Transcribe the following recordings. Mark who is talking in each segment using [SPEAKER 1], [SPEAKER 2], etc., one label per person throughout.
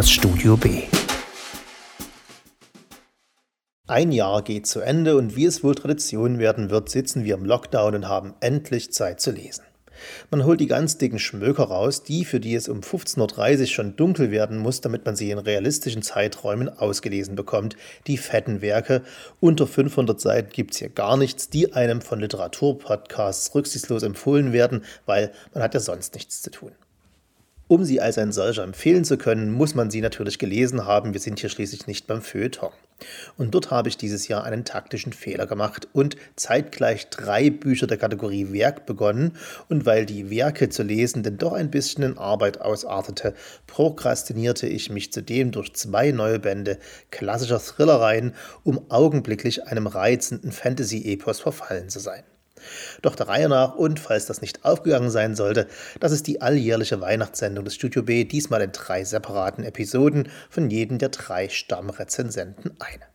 [SPEAKER 1] das Studio B. Ein Jahr geht zu Ende und wie es wohl Tradition werden wird, sitzen wir im Lockdown und haben endlich Zeit zu lesen. Man holt die ganz dicken Schmöker raus, die, für die es um 15.30 Uhr schon dunkel werden muss, damit man sie in realistischen Zeiträumen ausgelesen bekommt. Die fetten Werke. Unter 500 Seiten gibt es hier gar nichts, die einem von Literaturpodcasts rücksichtslos empfohlen werden, weil man hat ja sonst nichts zu tun. Um sie als ein solcher empfehlen zu können, muss man sie natürlich gelesen haben. Wir sind hier schließlich nicht beim Feuilleton. Und dort habe ich dieses Jahr einen taktischen Fehler gemacht und zeitgleich drei Bücher der Kategorie Werk begonnen. Und weil die Werke zu lesen denn doch ein bisschen in Arbeit ausartete, prokrastinierte ich mich zudem durch zwei neue Bände klassischer Thrillereien, um augenblicklich einem reizenden Fantasy-Epos verfallen zu sein. Doch der Reihe nach und falls das nicht aufgegangen sein sollte, das ist die alljährliche Weihnachtssendung des Studio B, diesmal in drei separaten Episoden von jedem der drei Stammrezensenten eine.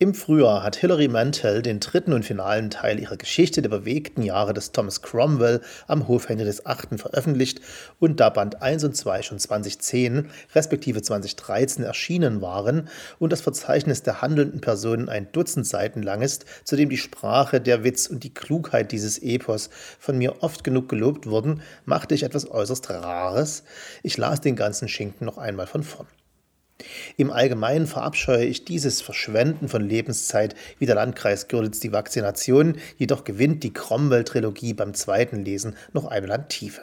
[SPEAKER 1] Im Frühjahr hat Hilary Mantel den dritten und finalen Teil ihrer Geschichte der bewegten Jahre des Thomas Cromwell am Hof Henry VIII. veröffentlicht und da Band 1 und 2 schon 2010 respektive 2013 erschienen waren und das Verzeichnis der handelnden Personen ein Dutzend Seiten lang ist, zudem die Sprache, der Witz und die Klugheit dieses Epos von mir oft genug gelobt wurden, machte ich etwas äußerst Rares. Ich las den ganzen Schinken noch einmal von vorn. Im Allgemeinen verabscheue ich dieses Verschwenden von Lebenszeit wie der Landkreis Görlitz die Vakzination, jedoch gewinnt die Cromwell-Trilogie beim zweiten Lesen noch einmal an Tiefe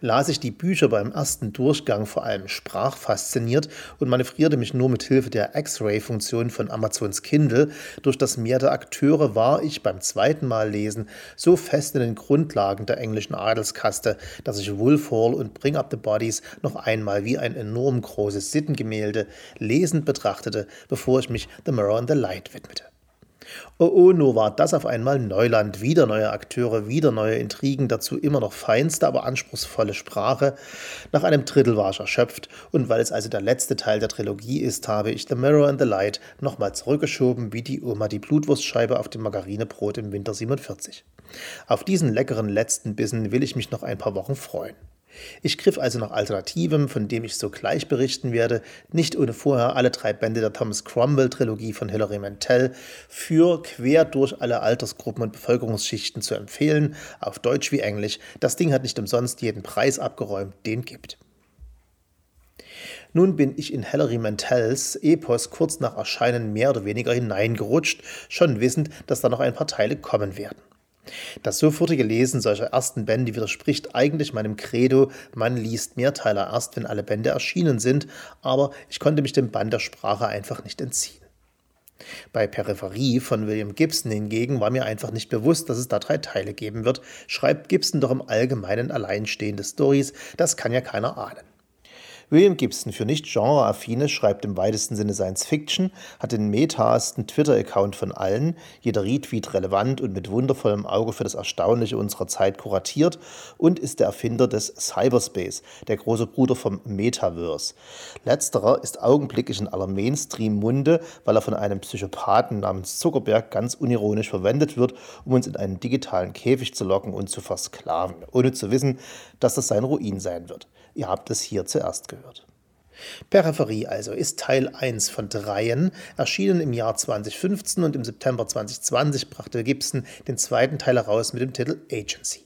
[SPEAKER 1] las ich die Bücher beim ersten Durchgang vor allem sprachfasziniert und manövrierte mich nur mit Hilfe der X-Ray-Funktion von Amazons Kindle. Durch das Meer der Akteure war ich beim zweiten Mal lesen so fest in den Grundlagen der englischen Adelskaste, dass ich Wolf Hall und Bring Up the Bodies noch einmal wie ein enorm großes Sittengemälde lesend betrachtete, bevor ich mich The Mirror and the Light widmete. Oh, oh, nur war das auf einmal Neuland, wieder neue Akteure, wieder neue Intrigen, dazu immer noch feinste, aber anspruchsvolle Sprache. Nach einem Drittel war ich erschöpft und weil es also der letzte Teil der Trilogie ist, habe ich The Mirror and the Light nochmal zurückgeschoben, wie die Oma die Blutwurstscheibe auf dem Margarinebrot im Winter 47. Auf diesen leckeren letzten Bissen will ich mich noch ein paar Wochen freuen. Ich griff also nach Alternativem, von dem ich sogleich berichten werde, nicht ohne vorher alle drei Bände der Thomas Cromwell-Trilogie von Hilary Mantel für quer durch alle Altersgruppen und Bevölkerungsschichten zu empfehlen, auf Deutsch wie Englisch. Das Ding hat nicht umsonst jeden Preis abgeräumt, den gibt. Nun bin ich in Hilary Mantels Epos kurz nach Erscheinen mehr oder weniger hineingerutscht, schon wissend, dass da noch ein paar Teile kommen werden. Das sofortige Lesen solcher ersten Bände widerspricht eigentlich meinem Credo, man liest Mehrteiler erst, wenn alle Bände erschienen sind, aber ich konnte mich dem Band der Sprache einfach nicht entziehen. Bei Peripherie von William Gibson hingegen war mir einfach nicht bewusst, dass es da drei Teile geben wird. Schreibt Gibson doch im Allgemeinen alleinstehende Stories, das kann ja keiner ahnen. William Gibson, für nicht genreaffine, schreibt im weitesten Sinne Science Fiction, hat den metasten Twitter-Account von allen, jeder Retweet relevant und mit wundervollem Auge für das Erstaunliche unserer Zeit kuratiert und ist der Erfinder des Cyberspace, der große Bruder vom Metaverse. Letzterer ist augenblicklich in aller Mainstream-Munde, weil er von einem Psychopathen namens Zuckerberg ganz unironisch verwendet wird, um uns in einen digitalen Käfig zu locken und zu versklaven, ohne zu wissen, dass das sein Ruin sein wird. Ihr habt es hier zuerst gehört. Peripherie also ist Teil 1 von dreien, erschienen im Jahr 2015 und im September 2020 brachte Gibson den zweiten Teil heraus mit dem Titel Agency.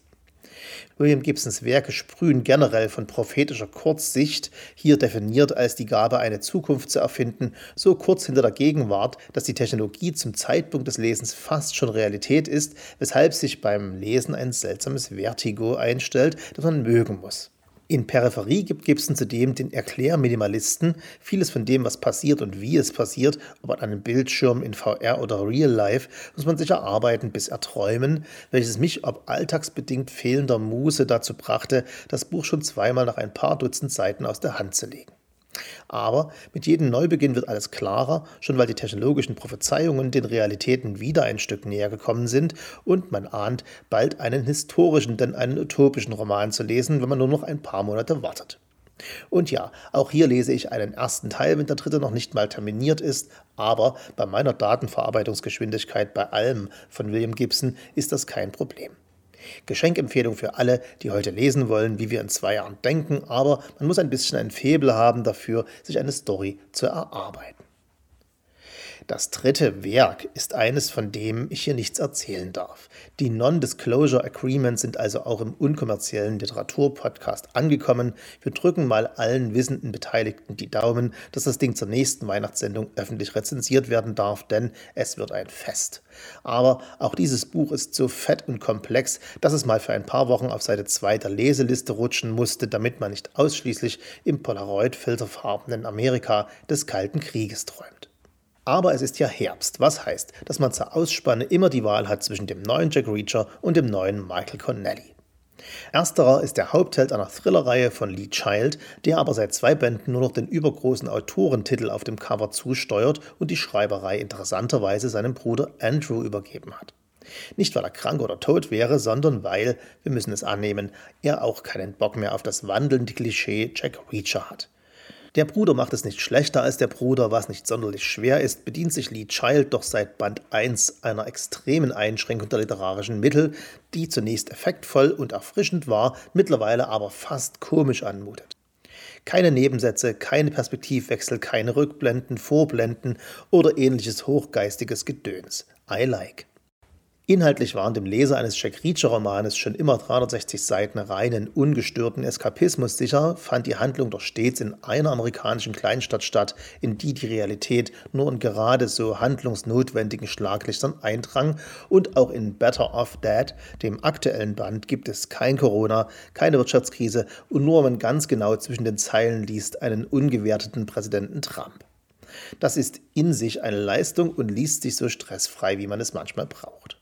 [SPEAKER 1] William Gibsons Werke sprühen generell von prophetischer Kurzsicht, hier definiert als die Gabe, eine Zukunft zu erfinden, so kurz hinter der Gegenwart, dass die Technologie zum Zeitpunkt des Lesens fast schon Realität ist, weshalb sich beim Lesen ein seltsames Vertigo einstellt, das man mögen muss. In Peripherie gibt Gibson zudem den Erklärminimalisten. Vieles von dem, was passiert und wie es passiert, ob an einem Bildschirm in VR oder Real Life, muss man sich erarbeiten bis erträumen, welches mich ob alltagsbedingt fehlender Muße dazu brachte, das Buch schon zweimal nach ein paar Dutzend Seiten aus der Hand zu legen. Aber mit jedem Neubeginn wird alles klarer, schon weil die technologischen Prophezeiungen den Realitäten wieder ein Stück näher gekommen sind und man ahnt, bald einen historischen, denn einen utopischen Roman zu lesen, wenn man nur noch ein paar Monate wartet. Und ja, auch hier lese ich einen ersten Teil, wenn der dritte noch nicht mal terminiert ist, aber bei meiner Datenverarbeitungsgeschwindigkeit bei allem von William Gibson ist das kein Problem. Geschenkempfehlung für alle, die heute lesen wollen, wie wir in zwei Jahren denken, aber man muss ein bisschen ein Faible haben dafür, sich eine Story zu erarbeiten. Das dritte Werk ist eines, von dem ich hier nichts erzählen darf. Die Non-Disclosure Agreements sind also auch im unkommerziellen Literaturpodcast angekommen. Wir drücken mal allen wissenden Beteiligten die Daumen, dass das Ding zur nächsten Weihnachtssendung öffentlich rezensiert werden darf, denn es wird ein Fest. Aber auch dieses Buch ist so fett und komplex, dass es mal für ein paar Wochen auf Seite 2 der Leseliste rutschen musste, damit man nicht ausschließlich im Polaroid-filterfarbenen Amerika des Kalten Krieges träumt. Aber es ist ja Herbst, was heißt, dass man zur Ausspanne immer die Wahl hat zwischen dem neuen Jack Reacher und dem neuen Michael Connelly. Ersterer ist der Hauptheld einer Thrillerreihe von Lee Child, der aber seit zwei Bänden nur noch den übergroßen Autorentitel auf dem Cover zusteuert und die Schreiberei interessanterweise seinem Bruder Andrew übergeben hat. Nicht weil er krank oder tot wäre, sondern weil, wir müssen es annehmen, er auch keinen Bock mehr auf das wandelnde Klischee Jack Reacher hat. Der Bruder macht es nicht schlechter als der Bruder, was nicht sonderlich schwer ist, bedient sich Lee Child doch seit Band 1 einer extremen Einschränkung der literarischen Mittel, die zunächst effektvoll und erfrischend war, mittlerweile aber fast komisch anmutet. Keine Nebensätze, keine Perspektivwechsel, keine Rückblenden, Vorblenden oder ähnliches hochgeistiges Gedöns. I like. Inhaltlich waren dem Leser eines Jack Reacher-Romanes schon immer 360 Seiten reinen, ungestörten Eskapismus sicher, fand die Handlung doch stets in einer amerikanischen Kleinstadt statt, in die die Realität nur in gerade so handlungsnotwendigen Schlaglichtern eindrang und auch in Better Off Dead, dem aktuellen Band, gibt es kein Corona, keine Wirtschaftskrise und nur, wenn man ganz genau zwischen den Zeilen liest, einen ungewerteten Präsidenten Trump. Das ist in sich eine Leistung und liest sich so stressfrei, wie man es manchmal braucht.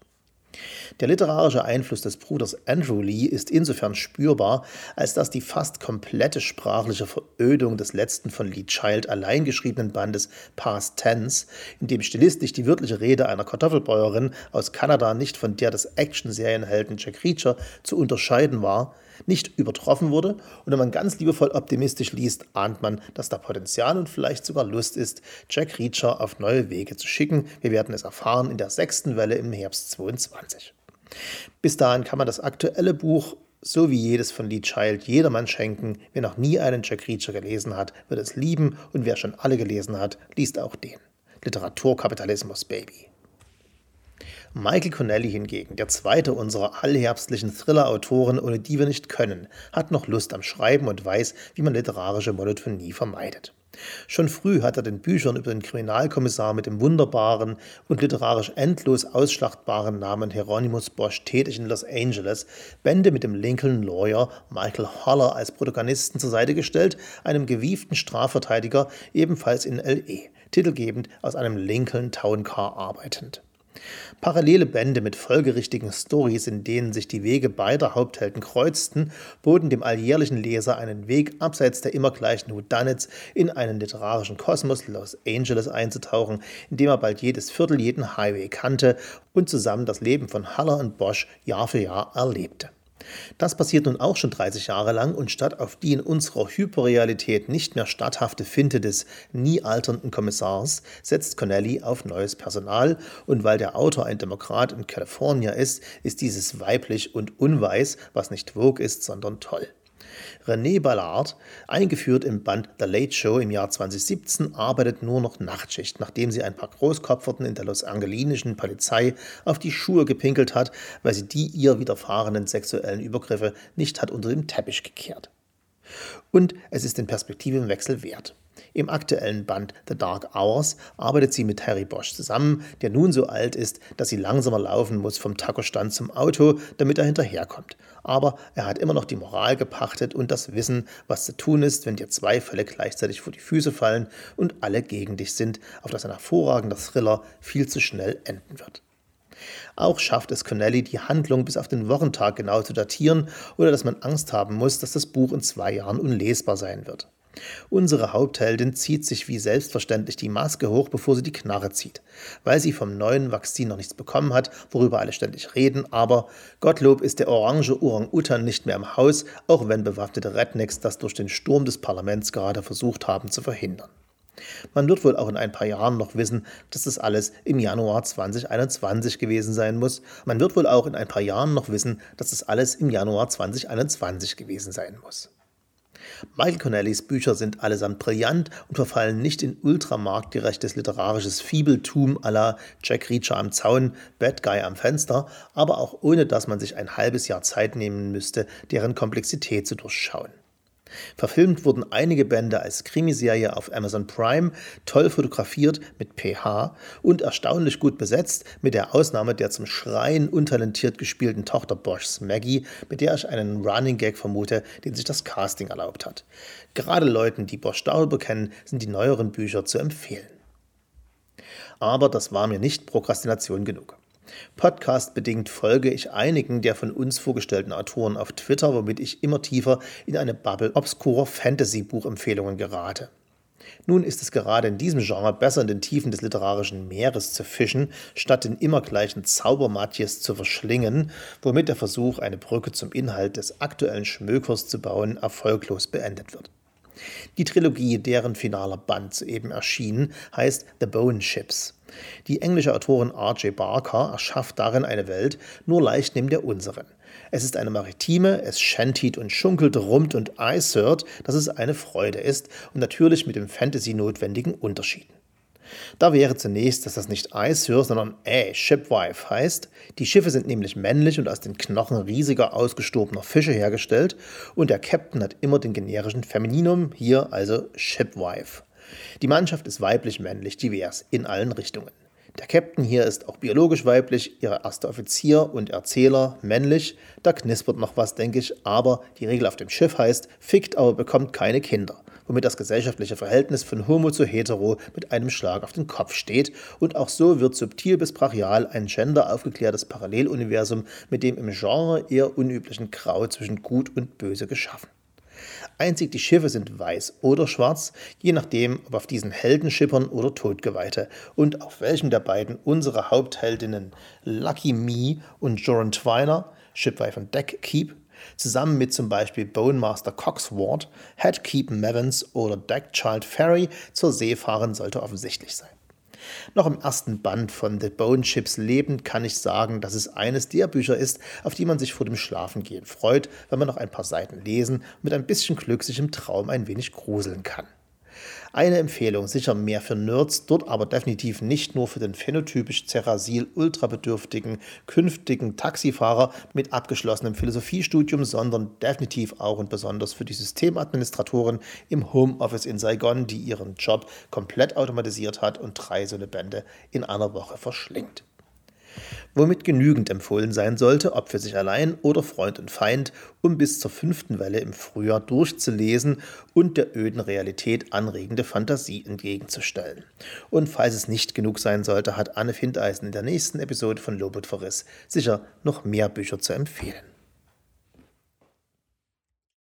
[SPEAKER 1] Der literarische Einfluss des Bruders Andrew Lee ist insofern spürbar, als dass die fast komplette sprachliche Verödung des letzten von Lee Child allein geschriebenen Bandes Past Tense, in dem stilistisch die wörtliche Rede einer Kartoffelbäuerin aus Kanada nicht von der des Action-Serienhelden Jack Reacher zu unterscheiden war, nicht übertroffen wurde. Und wenn man ganz liebevoll optimistisch liest, ahnt man, dass da Potenzial und vielleicht sogar Lust ist, Jack Reacher auf neue Wege zu schicken. Wir werden es erfahren in der sechsten Welle im Herbst 22. Bis dahin kann man das aktuelle Buch so wie jedes von Lee Child jedermann schenken. Wer noch nie einen Jack Reacher gelesen hat, wird es lieben und wer schon alle gelesen hat, liest auch den. Literaturkapitalismus, Baby. Michael Connelly hingegen, der zweite unserer allherbstlichen Thriller-Autoren, ohne die wir nicht können, hat noch Lust am Schreiben und weiß, wie man literarische Monotonie vermeidet. Schon früh hat er den Büchern über den Kriminalkommissar mit dem wunderbaren und literarisch endlos ausschlachtbaren Namen Hieronymus Bosch tätig in Los Angeles Bände mit dem Lincoln Lawyer Michael Holler als Protagonisten zur Seite gestellt, einem gewieften Strafverteidiger ebenfalls in LE, titelgebend aus einem Lincoln Town Car arbeitend. Parallele Bände mit folgerichtigen Stories, in denen sich die Wege beider Haupthelden kreuzten, boten dem alljährlichen Leser einen Weg, abseits der immer gleichen Whodunits in einen literarischen Kosmos Los Angeles einzutauchen, in dem er bald jedes Viertel jeden Highway kannte und zusammen das Leben von Haller und Bosch Jahr für Jahr erlebte. Das passiert nun auch schon 30 Jahre lang und statt auf die in unserer Hyperrealität nicht mehr statthafte Finte des nie alternden Kommissars setzt Connelly auf neues Personal und weil der Autor ein Demokrat in California ist, ist dieses weiblich und unweiß, was nicht Vogue ist, sondern toll. René Ballard, eingeführt im Band The Late Show im Jahr 2017, arbeitet nur noch Nachtschicht, nachdem sie ein paar Großkopferten in der Los Angelinischen Polizei auf die Schuhe gepinkelt hat, weil sie die ihr widerfahrenen sexuellen Übergriffe nicht hat unter dem Teppich gekehrt. Und es ist den Perspektivenwechsel wert. Im aktuellen Band The Dark Hours arbeitet sie mit Harry Bosch zusammen, der nun so alt ist, dass sie langsamer laufen muss vom Tacostand zum Auto, damit er hinterherkommt. Aber er hat immer noch die Moral gepachtet und das Wissen, was zu tun ist, wenn dir zwei Fälle gleichzeitig vor die Füße fallen und alle gegen dich sind, auf das ein hervorragender Thriller viel zu schnell enden wird. Auch schafft es Connelly, die Handlung bis auf den Wochentag genau zu datieren, oder dass man Angst haben muss, dass das Buch in zwei Jahren unlesbar sein wird. Unsere Hauptheldin zieht sich wie selbstverständlich die Maske hoch, bevor sie die Knarre zieht, weil sie vom neuen Vakzin noch nichts bekommen hat, worüber alle ständig reden, aber Gottlob ist der orange Orang-Utan nicht mehr im Haus, auch wenn bewaffnete Rednecks das durch den Sturm des Parlaments gerade versucht haben zu verhindern. Man wird wohl auch in ein paar Jahren noch wissen, dass das alles im Januar 2021 gewesen sein muss. Man wird wohl auch in ein paar Jahren noch wissen, dass das alles im Januar 2021 gewesen sein muss. Michael Connellys Bücher sind allesamt brillant und verfallen nicht in ultramarktgerechtes literarisches Fiebeltum la Jack Reacher am Zaun, Bad Guy am Fenster, aber auch ohne dass man sich ein halbes Jahr Zeit nehmen müsste, deren Komplexität zu durchschauen. Verfilmt wurden einige Bände als Krimiserie auf Amazon Prime, toll fotografiert mit PH und erstaunlich gut besetzt, mit der Ausnahme der zum Schreien untalentiert gespielten Tochter Boschs Maggie, mit der ich einen Running Gag vermute, den sich das Casting erlaubt hat. Gerade Leuten, die Bosch darüber kennen, sind die neueren Bücher zu empfehlen. Aber das war mir nicht Prokrastination genug. Podcast-bedingt folge ich einigen der von uns vorgestellten Autoren auf Twitter, womit ich immer tiefer in eine Bubble obskurer Fantasy-Buchempfehlungen gerate. Nun ist es gerade in diesem Genre besser in den Tiefen des literarischen Meeres zu fischen, statt den immer gleichen Zaubermatjes zu verschlingen, womit der Versuch, eine Brücke zum Inhalt des aktuellen Schmökers zu bauen, erfolglos beendet wird. Die Trilogie, deren finaler Band soeben erschien, heißt The Bone Ships. Die englische Autorin R.J. Barker erschafft darin eine Welt nur leicht neben der unseren. Es ist eine maritime, es schantiert und schunkelt, rummt und eisert, dass es eine Freude ist und natürlich mit dem Fantasy notwendigen Unterschieden. Da wäre zunächst, dass das nicht Eishör, sondern äh, Shipwife heißt. Die Schiffe sind nämlich männlich und aus den Knochen riesiger ausgestorbener Fische hergestellt und der Captain hat immer den generischen Femininum, hier also Shipwife. Die Mannschaft ist weiblich-männlich divers in allen Richtungen. Der Captain hier ist auch biologisch weiblich, ihre erste Offizier und Erzähler männlich. Da knispert noch was, denke ich, aber die Regel auf dem Schiff heißt, fickt, aber bekommt keine Kinder womit das gesellschaftliche Verhältnis von Homo zu Hetero mit einem Schlag auf den Kopf steht. Und auch so wird subtil bis brachial ein gender aufgeklärtes Paralleluniversum mit dem im Genre eher unüblichen Grau zwischen Gut und Böse geschaffen. Einzig die Schiffe sind weiß oder schwarz, je nachdem, ob auf diesen Heldenschippern oder Todgeweihte und auf welchem der beiden unsere Hauptheldinnen Lucky Me und Joran Twiner, Shipwife und Deck Keep, zusammen mit zum Beispiel Bonemaster Coxward, Headkeep Mavens oder Deckchild Ferry zur See fahren sollte offensichtlich sein. Noch im ersten Band von The Bone Ships lebend kann ich sagen, dass es eines der Bücher ist, auf die man sich vor dem Schlafengehen freut, wenn man noch ein paar Seiten lesen und mit ein bisschen Glück sich im Traum ein wenig gruseln kann. Eine Empfehlung, sicher mehr für Nerds, dort aber definitiv nicht nur für den phänotypisch Cerasil ultrabedürftigen künftigen Taxifahrer mit abgeschlossenem Philosophiestudium, sondern definitiv auch und besonders für die Systemadministratoren im Homeoffice in Saigon, die ihren Job komplett automatisiert hat und drei so eine Bände in einer Woche verschlingt womit genügend empfohlen sein sollte, ob für sich allein oder Freund und Feind, um bis zur fünften Welle im Frühjahr durchzulesen und der öden Realität anregende Fantasie entgegenzustellen. Und falls es nicht genug sein sollte, hat Anne Findeisen in der nächsten Episode von Lobot Verriss sicher noch mehr Bücher zu empfehlen.